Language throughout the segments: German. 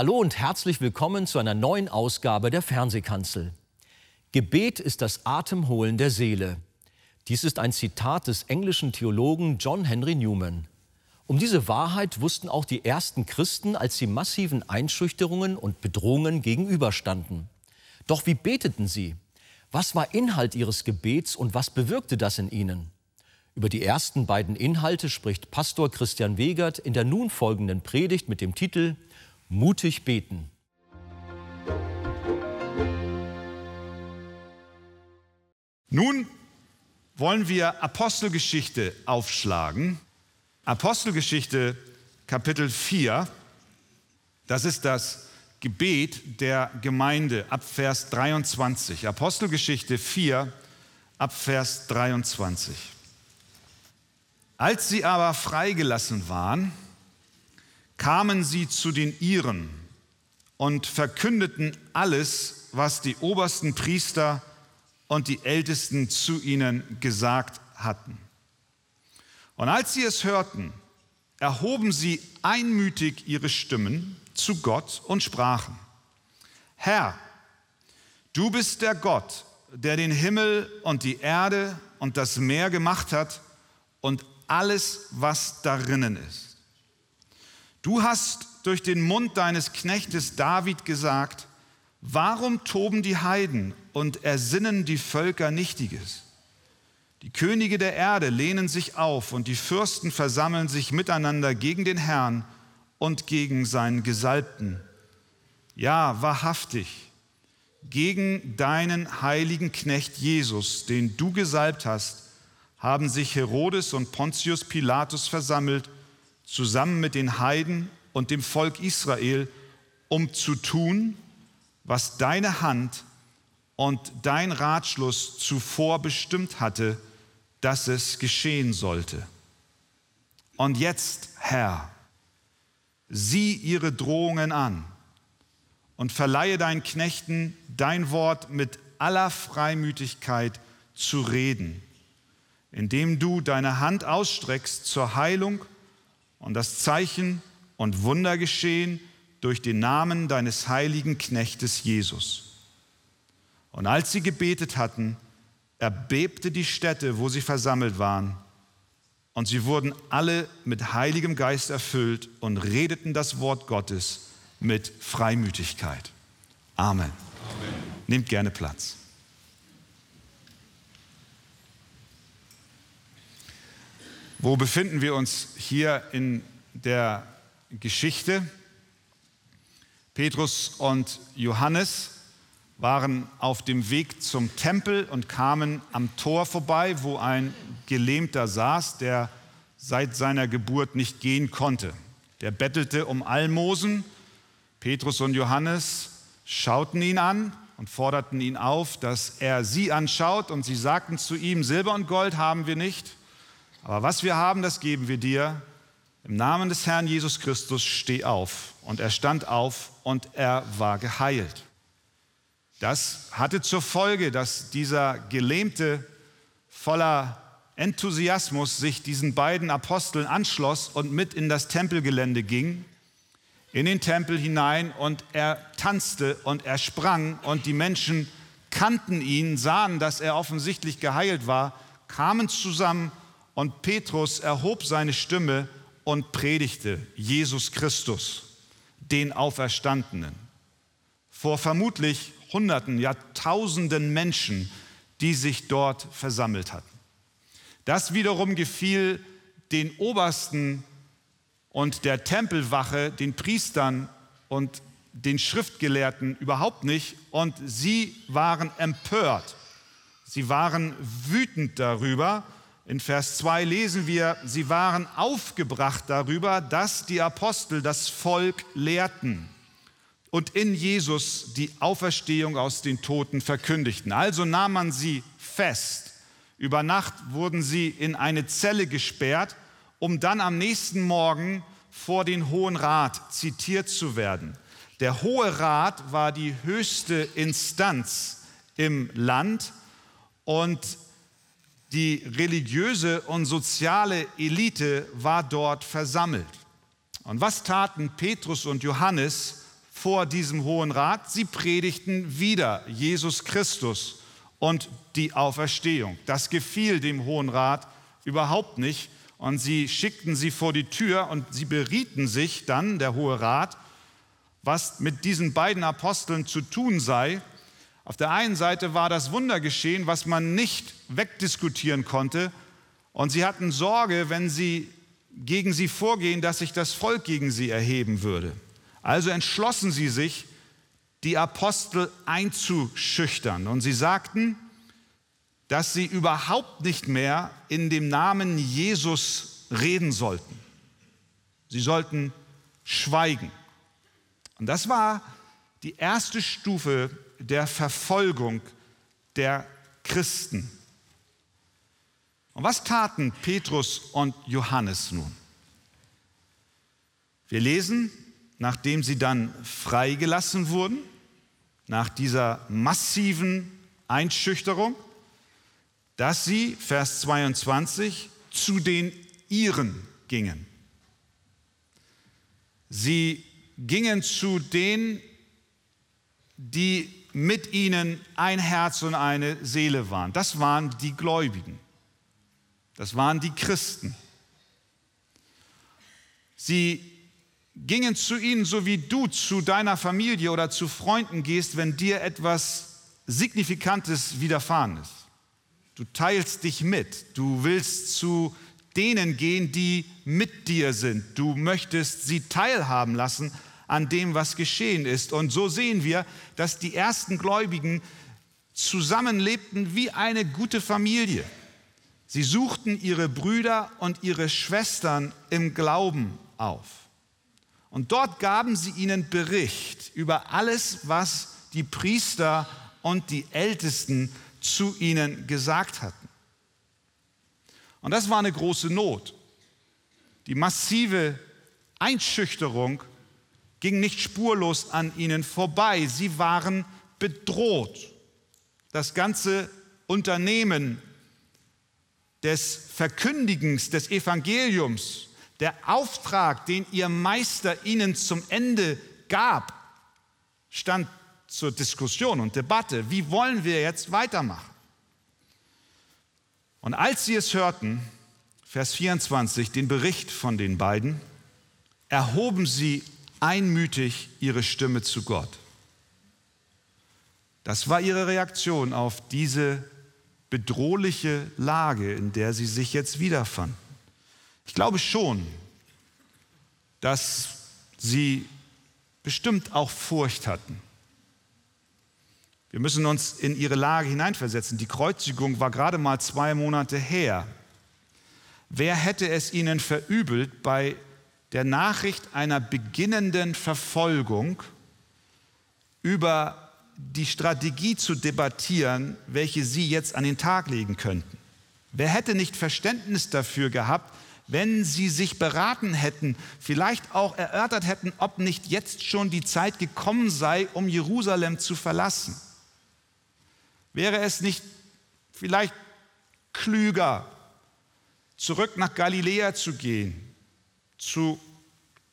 Hallo und herzlich willkommen zu einer neuen Ausgabe der Fernsehkanzel. Gebet ist das Atemholen der Seele. Dies ist ein Zitat des englischen Theologen John Henry Newman. Um diese Wahrheit wussten auch die ersten Christen, als sie massiven Einschüchterungen und Bedrohungen gegenüberstanden. Doch wie beteten sie? Was war Inhalt ihres Gebets und was bewirkte das in ihnen? Über die ersten beiden Inhalte spricht Pastor Christian Wegert in der nun folgenden Predigt mit dem Titel Mutig beten. Nun wollen wir Apostelgeschichte aufschlagen. Apostelgeschichte Kapitel 4, das ist das Gebet der Gemeinde ab Vers 23. Apostelgeschichte 4 ab Vers 23. Als sie aber freigelassen waren, kamen sie zu den Iren und verkündeten alles, was die obersten Priester und die Ältesten zu ihnen gesagt hatten. Und als sie es hörten, erhoben sie einmütig ihre Stimmen zu Gott und sprachen, Herr, du bist der Gott, der den Himmel und die Erde und das Meer gemacht hat und alles, was darinnen ist. Du hast durch den Mund deines Knechtes David gesagt, warum toben die Heiden und ersinnen die Völker Nichtiges? Die Könige der Erde lehnen sich auf und die Fürsten versammeln sich miteinander gegen den Herrn und gegen seinen Gesalbten. Ja, wahrhaftig, gegen deinen heiligen Knecht Jesus, den du gesalbt hast, haben sich Herodes und Pontius Pilatus versammelt, zusammen mit den Heiden und dem Volk Israel, um zu tun, was deine Hand und dein Ratschluss zuvor bestimmt hatte, dass es geschehen sollte. Und jetzt, Herr, sieh ihre Drohungen an und verleihe deinen Knechten dein Wort mit aller Freimütigkeit zu reden, indem du deine Hand ausstreckst zur Heilung und das Zeichen und Wunder geschehen durch den Namen deines heiligen Knechtes Jesus. Und als sie gebetet hatten, erbebte die Stätte, wo sie versammelt waren, und sie wurden alle mit heiligem Geist erfüllt und redeten das Wort Gottes mit Freimütigkeit. Amen. Amen. Nehmt gerne Platz. Wo befinden wir uns hier in der Geschichte? Petrus und Johannes waren auf dem Weg zum Tempel und kamen am Tor vorbei, wo ein Gelähmter saß, der seit seiner Geburt nicht gehen konnte. Der bettelte um Almosen. Petrus und Johannes schauten ihn an und forderten ihn auf, dass er sie anschaut, und sie sagten zu ihm, Silber und Gold haben wir nicht, aber was wir haben, das geben wir dir. Im Namen des Herrn Jesus Christus steh auf. Und er stand auf und er war geheilt. Das hatte zur Folge, dass dieser Gelähmte voller Enthusiasmus sich diesen beiden Aposteln anschloss und mit in das Tempelgelände ging, in den Tempel hinein und er tanzte und er sprang und die Menschen kannten ihn, sahen, dass er offensichtlich geheilt war, kamen zusammen und Petrus erhob seine Stimme und predigte Jesus Christus, den Auferstandenen, vor vermutlich Hunderten, ja Tausenden Menschen, die sich dort versammelt hatten. Das wiederum gefiel den Obersten und der Tempelwache, den Priestern und den Schriftgelehrten überhaupt nicht und sie waren empört. Sie waren wütend darüber in Vers 2 lesen wir, sie waren aufgebracht darüber, dass die Apostel das Volk lehrten und in Jesus die Auferstehung aus den Toten verkündigten. Also nahm man sie fest. Über Nacht wurden sie in eine Zelle gesperrt, um dann am nächsten Morgen vor den Hohen Rat zitiert zu werden. Der Hohe Rat war die höchste Instanz im Land und die religiöse und soziale Elite war dort versammelt. Und was taten Petrus und Johannes vor diesem Hohen Rat. Sie predigten wieder Jesus Christus und die Auferstehung. Das gefiel dem Hohen Rat überhaupt nicht. Und sie schickten sie vor die Tür und sie berieten sich dann, der Hohe Rat, was mit diesen beiden Aposteln zu tun sei. Auf der einen Seite war das Wunder geschehen, was man nicht wegdiskutieren konnte. Und sie hatten Sorge, wenn sie gegen sie vorgehen, dass sich das Volk gegen sie erheben würde. Also entschlossen sie sich, die Apostel einzuschüchtern. Und sie sagten, dass sie überhaupt nicht mehr in dem Namen Jesus reden sollten. Sie sollten schweigen. Und das war die erste Stufe der Verfolgung der Christen. Und was taten Petrus und Johannes nun? Wir lesen, nachdem sie dann freigelassen wurden, nach dieser massiven Einschüchterung, dass sie, Vers 22, zu den Iren gingen. Sie gingen zu denen, die mit ihnen ein Herz und eine Seele waren. Das waren die Gläubigen. Das waren die Christen. Sie gingen zu ihnen, so wie du zu deiner Familie oder zu Freunden gehst, wenn dir etwas Signifikantes widerfahren ist. Du teilst dich mit. Du willst zu denen gehen, die mit dir sind. Du möchtest sie teilhaben lassen an dem, was geschehen ist. Und so sehen wir, dass die ersten Gläubigen zusammenlebten wie eine gute Familie. Sie suchten ihre Brüder und ihre Schwestern im Glauben auf. Und dort gaben sie ihnen Bericht über alles, was die Priester und die Ältesten zu ihnen gesagt hatten. Und das war eine große Not. Die massive Einschüchterung ging nicht spurlos an ihnen vorbei. Sie waren bedroht. Das ganze Unternehmen des Verkündigens des Evangeliums der Auftrag, den ihr Meister ihnen zum Ende gab, stand zur Diskussion und Debatte. Wie wollen wir jetzt weitermachen? Und als sie es hörten, Vers 24, den Bericht von den beiden, erhoben sie einmütig ihre Stimme zu Gott. Das war ihre Reaktion auf diese bedrohliche Lage, in der sie sich jetzt wiederfanden. Ich glaube schon, dass sie bestimmt auch Furcht hatten. Wir müssen uns in ihre Lage hineinversetzen. Die Kreuzigung war gerade mal zwei Monate her. Wer hätte es ihnen verübelt, bei der Nachricht einer beginnenden Verfolgung über die Strategie zu debattieren, welche sie jetzt an den Tag legen könnten? Wer hätte nicht Verständnis dafür gehabt, wenn sie sich beraten hätten, vielleicht auch erörtert hätten, ob nicht jetzt schon die Zeit gekommen sei, um Jerusalem zu verlassen. Wäre es nicht vielleicht klüger, zurück nach Galiläa zu gehen, zu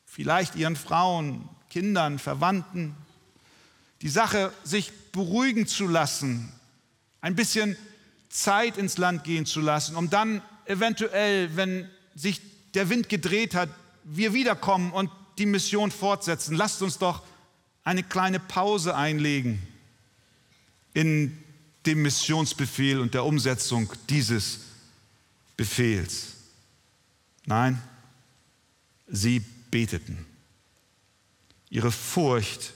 vielleicht ihren Frauen, Kindern, Verwandten, die Sache sich beruhigen zu lassen, ein bisschen Zeit ins Land gehen zu lassen, um dann eventuell, wenn sich der Wind gedreht hat, wir wiederkommen und die Mission fortsetzen. Lasst uns doch eine kleine Pause einlegen in dem Missionsbefehl und der Umsetzung dieses Befehls. Nein, sie beteten. Ihre Furcht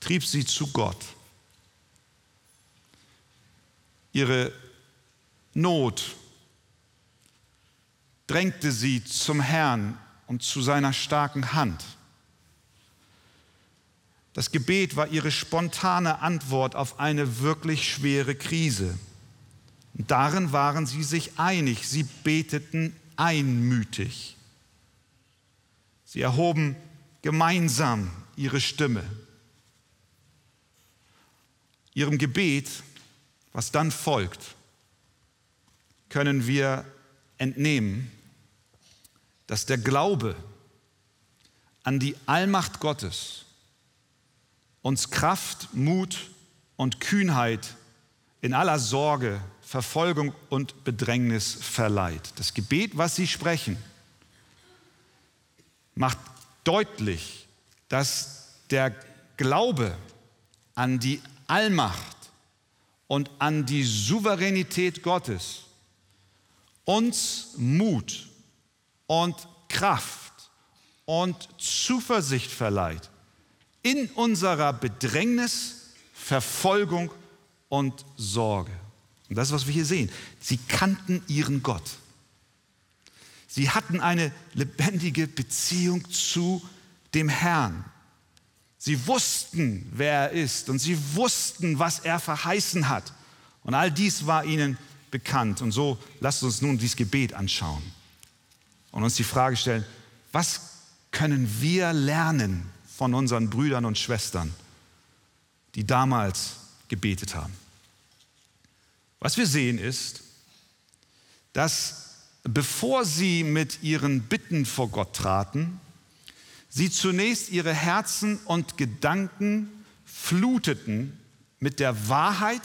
trieb sie zu Gott. Ihre Not drängte sie zum Herrn und zu seiner starken Hand. Das Gebet war ihre spontane Antwort auf eine wirklich schwere Krise. Und darin waren sie sich einig. Sie beteten einmütig. Sie erhoben gemeinsam ihre Stimme. Ihrem Gebet, was dann folgt, können wir entnehmen, dass der Glaube an die Allmacht Gottes uns Kraft, Mut und Kühnheit in aller Sorge, Verfolgung und Bedrängnis verleiht. Das Gebet, was Sie sprechen, macht deutlich, dass der Glaube an die Allmacht und an die Souveränität Gottes uns Mut und Kraft und Zuversicht verleiht in unserer Bedrängnis, Verfolgung und Sorge. Und das ist, was wir hier sehen. Sie kannten ihren Gott. Sie hatten eine lebendige Beziehung zu dem Herrn. Sie wussten, wer er ist und sie wussten, was er verheißen hat. Und all dies war ihnen bekannt. Und so lasst uns nun dieses Gebet anschauen und uns die Frage stellen, was können wir lernen von unseren Brüdern und Schwestern, die damals gebetet haben? Was wir sehen ist, dass bevor sie mit ihren Bitten vor Gott traten, sie zunächst ihre Herzen und Gedanken fluteten mit der Wahrheit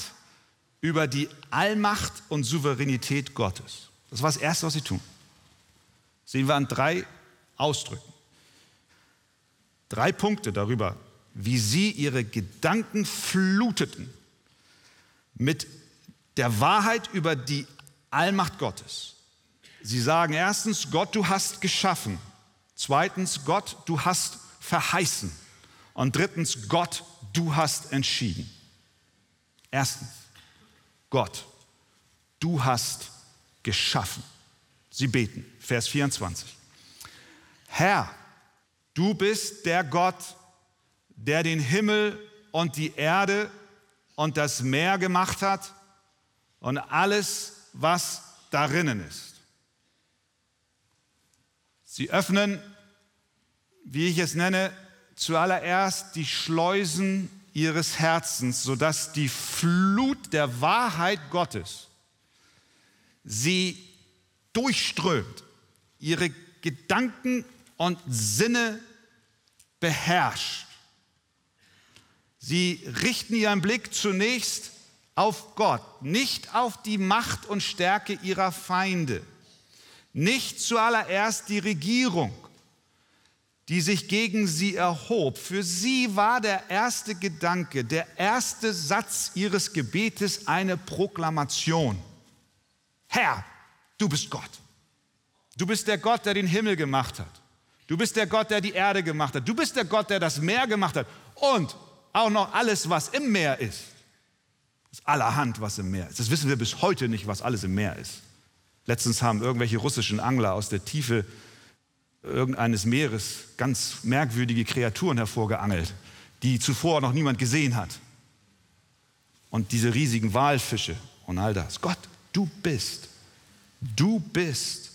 über die Allmacht und Souveränität Gottes. Das war das Erste, was sie tun. Sehen wir an drei Ausdrücken. Drei Punkte darüber, wie sie ihre Gedanken fluteten mit der Wahrheit über die Allmacht Gottes. Sie sagen erstens, Gott, du hast geschaffen. Zweitens, Gott, du hast verheißen. Und drittens, Gott, du hast entschieden. Erstens, Gott, du hast geschaffen. Sie beten, Vers 24. Herr, du bist der Gott, der den Himmel und die Erde und das Meer gemacht hat und alles, was darinnen ist. Sie öffnen, wie ich es nenne, zuallererst die Schleusen ihres Herzens, sodass die Flut der Wahrheit Gottes sie durchströmt, ihre Gedanken und Sinne beherrscht. Sie richten ihren Blick zunächst auf Gott, nicht auf die Macht und Stärke ihrer Feinde nicht zuallererst die Regierung, die sich gegen sie erhob. Für sie war der erste Gedanke, der erste Satz ihres Gebetes eine Proklamation. Herr, du bist Gott. Du bist der Gott, der den Himmel gemacht hat. Du bist der Gott, der die Erde gemacht hat. Du bist der Gott, der das Meer gemacht hat. Und auch noch alles, was im Meer ist. Das ist allerhand, was im Meer ist. Das wissen wir bis heute nicht, was alles im Meer ist. Letztens haben irgendwelche russischen Angler aus der Tiefe irgendeines Meeres ganz merkwürdige Kreaturen hervorgeangelt, die zuvor noch niemand gesehen hat. Und diese riesigen Walfische und all das. Gott, du bist, du bist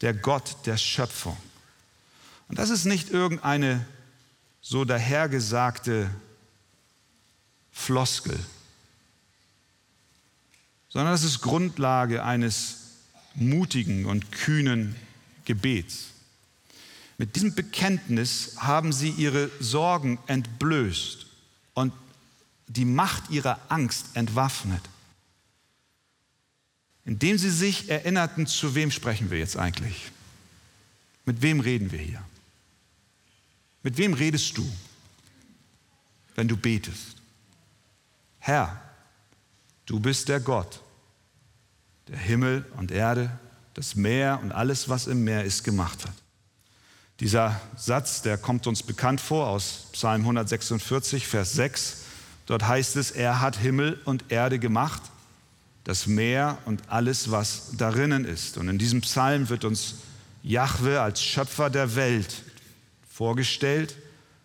der Gott der Schöpfung. Und das ist nicht irgendeine so dahergesagte Floskel, sondern das ist Grundlage eines mutigen und kühnen Gebets. Mit diesem Bekenntnis haben sie ihre Sorgen entblößt und die Macht ihrer Angst entwaffnet. Indem sie sich erinnerten, zu wem sprechen wir jetzt eigentlich? Mit wem reden wir hier? Mit wem redest du, wenn du betest? Herr, du bist der Gott, der Himmel und Erde, das Meer und alles, was im Meer ist, gemacht hat. Dieser Satz, der kommt uns bekannt vor aus Psalm 146, Vers 6. Dort heißt es, er hat Himmel und Erde gemacht, das Meer und alles, was darinnen ist. Und in diesem Psalm wird uns Jahwe als Schöpfer der Welt vorgestellt,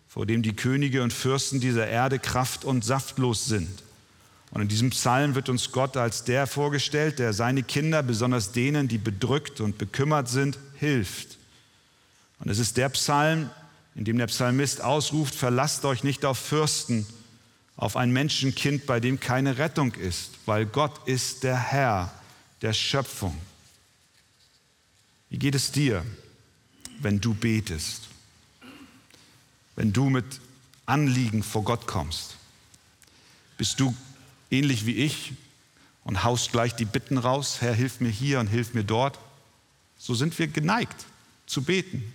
vor dem die Könige und Fürsten dieser Erde kraft- und saftlos sind. Und in diesem Psalm wird uns Gott als der vorgestellt, der seine Kinder, besonders denen, die bedrückt und bekümmert sind, hilft. Und es ist der Psalm, in dem der Psalmist ausruft, verlasst euch nicht auf Fürsten, auf ein Menschenkind, bei dem keine Rettung ist, weil Gott ist der Herr der Schöpfung. Wie geht es dir, wenn du betest? Wenn du mit Anliegen vor Gott kommst. Bist du ähnlich wie ich und haust gleich die Bitten raus, Herr, hilf mir hier und hilf mir dort? So sind wir geneigt zu beten.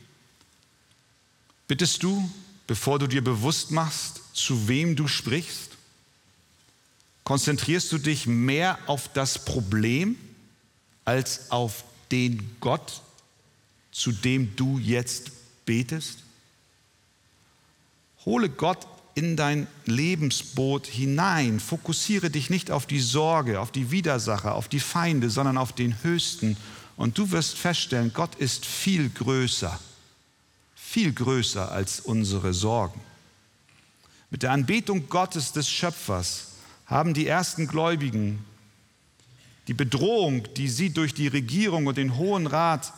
Bittest du, bevor du dir bewusst machst, zu wem du sprichst? Konzentrierst du dich mehr auf das Problem als auf den Gott, zu dem du jetzt betest? Hole Gott in dein Lebensboot hinein. Fokussiere dich nicht auf die Sorge, auf die Widersacher, auf die Feinde, sondern auf den Höchsten. Und du wirst feststellen, Gott ist viel größer, viel größer als unsere Sorgen. Mit der Anbetung Gottes des Schöpfers haben die ersten Gläubigen die Bedrohung, die sie durch die Regierung und den Hohen Rat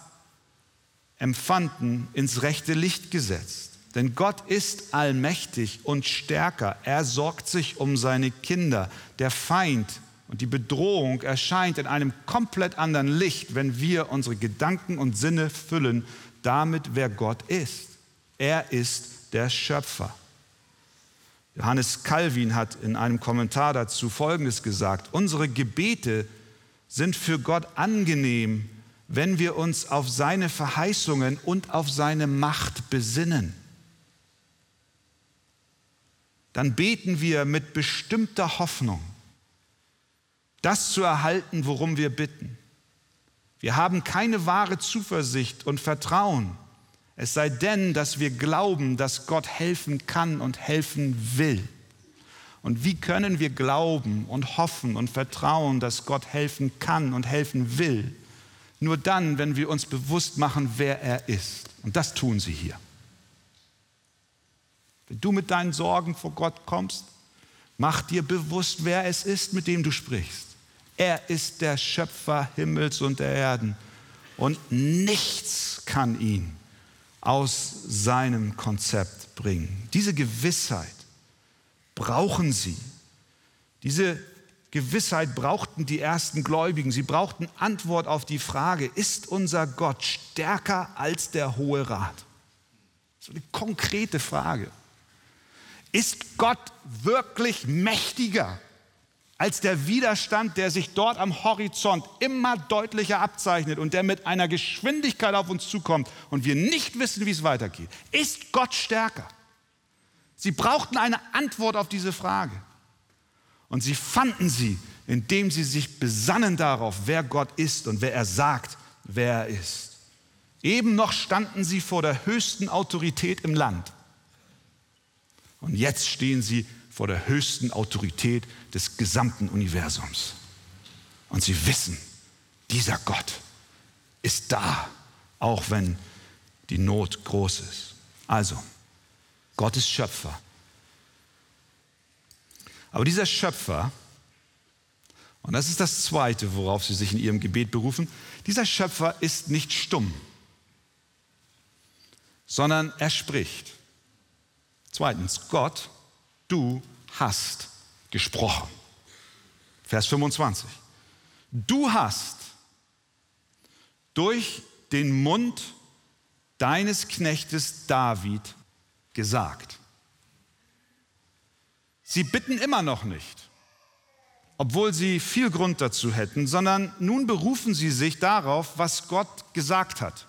empfanden, ins rechte Licht gesetzt. Denn Gott ist allmächtig und stärker. Er sorgt sich um seine Kinder. Der Feind und die Bedrohung erscheint in einem komplett anderen Licht, wenn wir unsere Gedanken und Sinne füllen damit, wer Gott ist. Er ist der Schöpfer. Johannes Calvin hat in einem Kommentar dazu Folgendes gesagt. Unsere Gebete sind für Gott angenehm, wenn wir uns auf seine Verheißungen und auf seine Macht besinnen. Dann beten wir mit bestimmter Hoffnung, das zu erhalten, worum wir bitten. Wir haben keine wahre Zuversicht und Vertrauen es sei denn, dass wir glauben, dass Gott helfen kann und helfen will. Und wie können wir glauben und hoffen und vertrauen, dass Gott helfen kann und helfen will? Nur dann, wenn wir uns bewusst machen, wer er ist. Und das tun sie hier. Wenn du mit deinen Sorgen vor Gott kommst, mach dir bewusst, wer es ist, mit dem du sprichst. Er ist der Schöpfer Himmels und der Erden. Und nichts kann ihn aus seinem Konzept bringen. Diese Gewissheit brauchen sie. Diese Gewissheit brauchten die ersten Gläubigen. Sie brauchten Antwort auf die Frage, ist unser Gott stärker als der Hohe Rat? So eine konkrete Frage. Ist Gott wirklich mächtiger als der Widerstand, der sich dort am Horizont immer deutlicher abzeichnet und der mit einer Geschwindigkeit auf uns zukommt und wir nicht wissen, wie es weitergeht. Ist Gott stärker? Sie brauchten eine Antwort auf diese Frage. Und sie fanden sie, indem sie sich besannen darauf, wer Gott ist und wer er sagt, wer er ist. Eben noch standen sie vor der höchsten Autorität im Land. Und jetzt stehen sie vor der höchsten Autorität des gesamten Universums. Und sie wissen, dieser Gott ist da, auch wenn die Not groß ist. Also, Gott ist Schöpfer. Aber dieser Schöpfer, und das ist das Zweite, worauf Sie sich in Ihrem Gebet berufen, dieser Schöpfer ist nicht stumm, sondern er spricht. Zweitens, Gott du hast gesprochen. Vers 25. Du hast durch den Mund deines Knechtes David gesagt. Sie bitten immer noch nicht, obwohl sie viel Grund dazu hätten, sondern nun berufen sie sich darauf, was Gott gesagt hat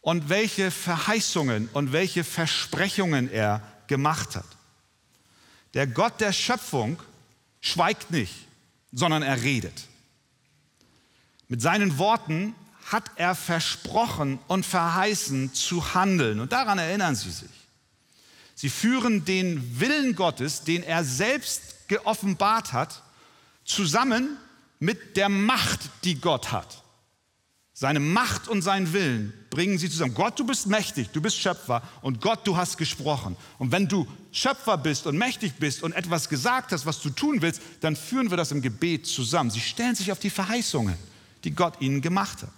und welche Verheißungen und welche Versprechungen er gemacht hat. Der Gott der Schöpfung schweigt nicht, sondern er redet. Mit seinen Worten hat er versprochen und verheißen zu handeln. Und daran erinnern Sie sich. Sie führen den Willen Gottes, den er selbst geoffenbart hat, zusammen mit der Macht, die Gott hat. Seine Macht und seinen Willen bringen sie zusammen. Gott, du bist mächtig, du bist Schöpfer und Gott, du hast gesprochen. Und wenn du Schöpfer bist und mächtig bist und etwas gesagt hast, was du tun willst, dann führen wir das im Gebet zusammen. Sie stellen sich auf die Verheißungen, die Gott ihnen gemacht hat.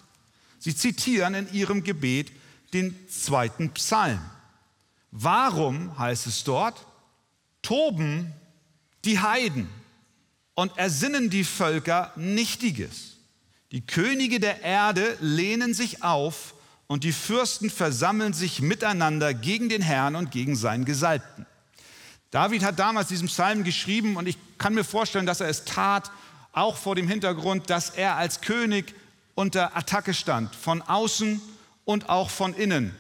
Sie zitieren in ihrem Gebet den zweiten Psalm. Warum heißt es dort, toben die Heiden und ersinnen die Völker Nichtiges? Die Könige der Erde lehnen sich auf und die Fürsten versammeln sich miteinander gegen den Herrn und gegen seinen Gesalbten. David hat damals diesen Psalm geschrieben und ich kann mir vorstellen, dass er es tat, auch vor dem Hintergrund, dass er als König unter Attacke stand, von außen und auch von innen.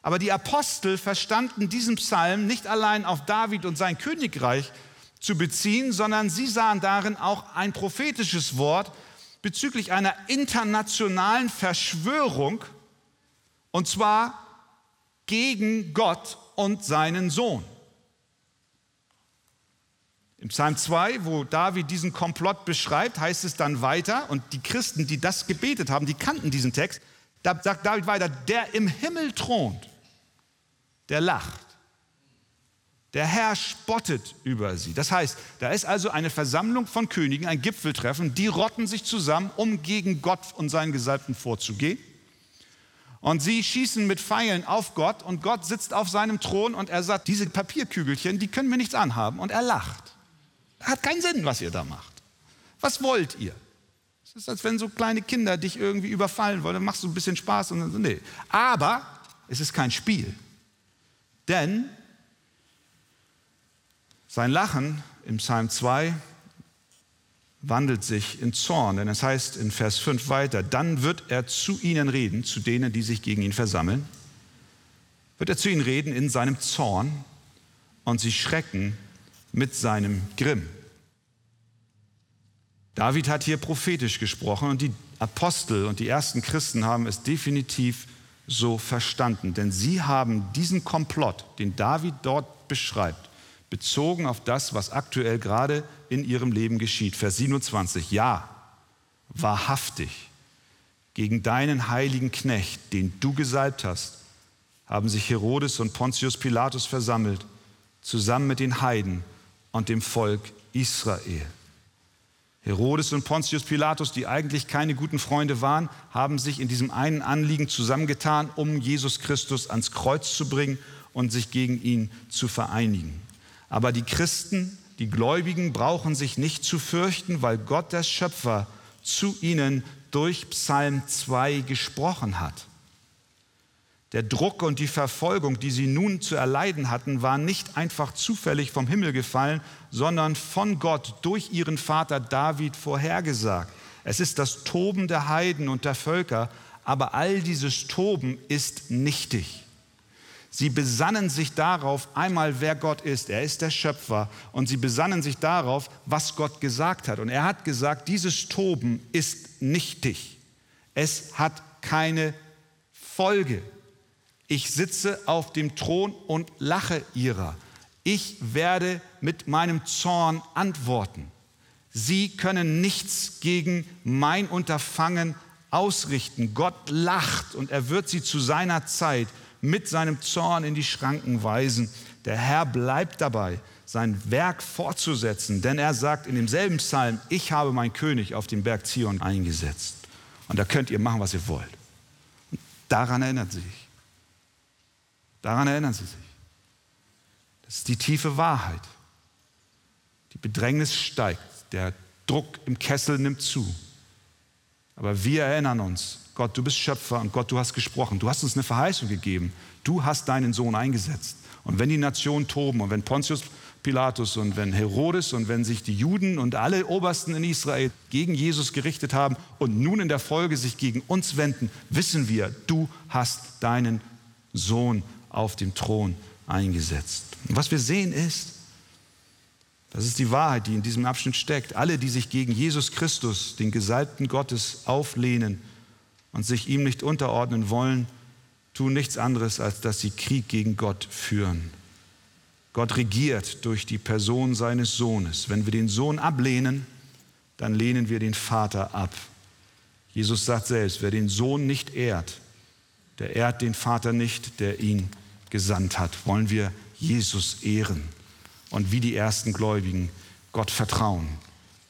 Aber die Apostel verstanden diesen Psalm nicht allein auf David und sein Königreich zu beziehen, sondern sie sahen darin auch ein prophetisches Wort bezüglich einer internationalen Verschwörung, und zwar gegen Gott und seinen Sohn. Im Psalm 2, wo David diesen Komplott beschreibt, heißt es dann weiter, und die Christen, die das gebetet haben, die kannten diesen Text, da sagt David weiter, der im Himmel thront, der lacht. Der Herr spottet über sie. Das heißt, da ist also eine Versammlung von Königen, ein Gipfeltreffen, die rotten sich zusammen, um gegen Gott und seinen Gesalbten vorzugehen. Und sie schießen mit Pfeilen auf Gott und Gott sitzt auf seinem Thron und er sagt, diese Papierkügelchen, die können mir nichts anhaben. Und er lacht. Hat keinen Sinn, was ihr da macht. Was wollt ihr? Es ist, als wenn so kleine Kinder dich irgendwie überfallen wollen. Dann machst du ein bisschen Spaß und dann nee. Aber es ist kein Spiel. Denn sein Lachen im Psalm 2 wandelt sich in Zorn, denn es heißt in Vers 5 weiter, dann wird er zu ihnen reden, zu denen, die sich gegen ihn versammeln, wird er zu ihnen reden in seinem Zorn und sie schrecken mit seinem Grimm. David hat hier prophetisch gesprochen und die Apostel und die ersten Christen haben es definitiv so verstanden, denn sie haben diesen Komplott, den David dort beschreibt, bezogen auf das, was aktuell gerade in ihrem Leben geschieht. Vers 27, ja, wahrhaftig, gegen deinen heiligen Knecht, den du gesalbt hast, haben sich Herodes und Pontius Pilatus versammelt, zusammen mit den Heiden und dem Volk Israel. Herodes und Pontius Pilatus, die eigentlich keine guten Freunde waren, haben sich in diesem einen Anliegen zusammengetan, um Jesus Christus ans Kreuz zu bringen und sich gegen ihn zu vereinigen. Aber die Christen, die Gläubigen brauchen sich nicht zu fürchten, weil Gott der Schöpfer zu ihnen durch Psalm 2 gesprochen hat. Der Druck und die Verfolgung, die sie nun zu erleiden hatten, waren nicht einfach zufällig vom Himmel gefallen, sondern von Gott durch ihren Vater David vorhergesagt. Es ist das Toben der Heiden und der Völker, aber all dieses Toben ist nichtig. Sie besannen sich darauf einmal, wer Gott ist. Er ist der Schöpfer. Und sie besannen sich darauf, was Gott gesagt hat. Und er hat gesagt, dieses Toben ist nichtig. Es hat keine Folge. Ich sitze auf dem Thron und lache ihrer. Ich werde mit meinem Zorn antworten. Sie können nichts gegen mein Unterfangen ausrichten. Gott lacht und er wird sie zu seiner Zeit mit seinem Zorn in die Schranken weisen. Der Herr bleibt dabei, sein Werk fortzusetzen, denn er sagt in demselben Psalm, ich habe meinen König auf den Berg Zion eingesetzt. Und da könnt ihr machen, was ihr wollt. Und daran erinnert sie sich. Daran erinnern sie sich. Das ist die tiefe Wahrheit. Die Bedrängnis steigt, der Druck im Kessel nimmt zu. Aber wir erinnern uns, Gott, du bist Schöpfer und Gott, du hast gesprochen. Du hast uns eine Verheißung gegeben. Du hast deinen Sohn eingesetzt. Und wenn die Nationen toben und wenn Pontius Pilatus und wenn Herodes und wenn sich die Juden und alle Obersten in Israel gegen Jesus gerichtet haben und nun in der Folge sich gegen uns wenden, wissen wir, du hast deinen Sohn auf dem Thron eingesetzt. Und was wir sehen ist, das ist die Wahrheit, die in diesem Abschnitt steckt. Alle, die sich gegen Jesus Christus, den Gesalbten Gottes, auflehnen und sich ihm nicht unterordnen wollen, tun nichts anderes, als dass sie Krieg gegen Gott führen. Gott regiert durch die Person seines Sohnes. Wenn wir den Sohn ablehnen, dann lehnen wir den Vater ab. Jesus sagt selbst, wer den Sohn nicht ehrt, der ehrt den Vater nicht, der ihn gesandt hat, wollen wir Jesus ehren und wie die ersten Gläubigen Gott vertrauen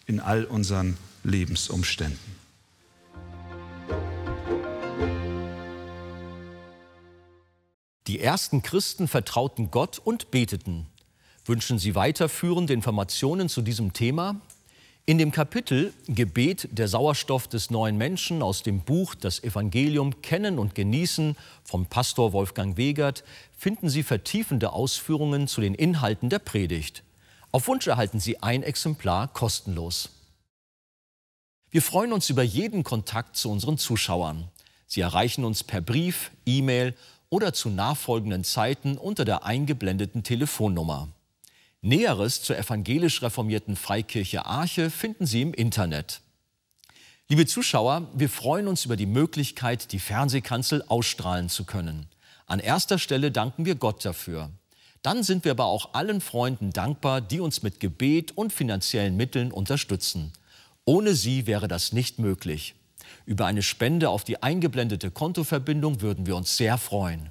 in all unseren Lebensumständen. Die ersten Christen vertrauten Gott und beteten. Wünschen Sie weiterführende Informationen zu diesem Thema? In dem Kapitel Gebet der Sauerstoff des neuen Menschen aus dem Buch Das Evangelium Kennen und Genießen vom Pastor Wolfgang Wegert finden Sie vertiefende Ausführungen zu den Inhalten der Predigt. Auf Wunsch erhalten Sie ein Exemplar kostenlos. Wir freuen uns über jeden Kontakt zu unseren Zuschauern. Sie erreichen uns per Brief, E-Mail oder zu nachfolgenden Zeiten unter der eingeblendeten Telefonnummer. Näheres zur evangelisch reformierten Freikirche Arche finden Sie im Internet. Liebe Zuschauer, wir freuen uns über die Möglichkeit, die Fernsehkanzel ausstrahlen zu können. An erster Stelle danken wir Gott dafür. Dann sind wir aber auch allen Freunden dankbar, die uns mit Gebet und finanziellen Mitteln unterstützen. Ohne sie wäre das nicht möglich. Über eine Spende auf die eingeblendete Kontoverbindung würden wir uns sehr freuen.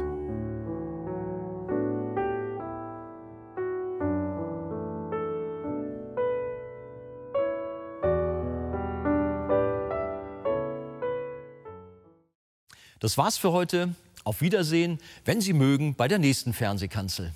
Das war's für heute. Auf Wiedersehen, wenn Sie mögen, bei der nächsten Fernsehkanzel.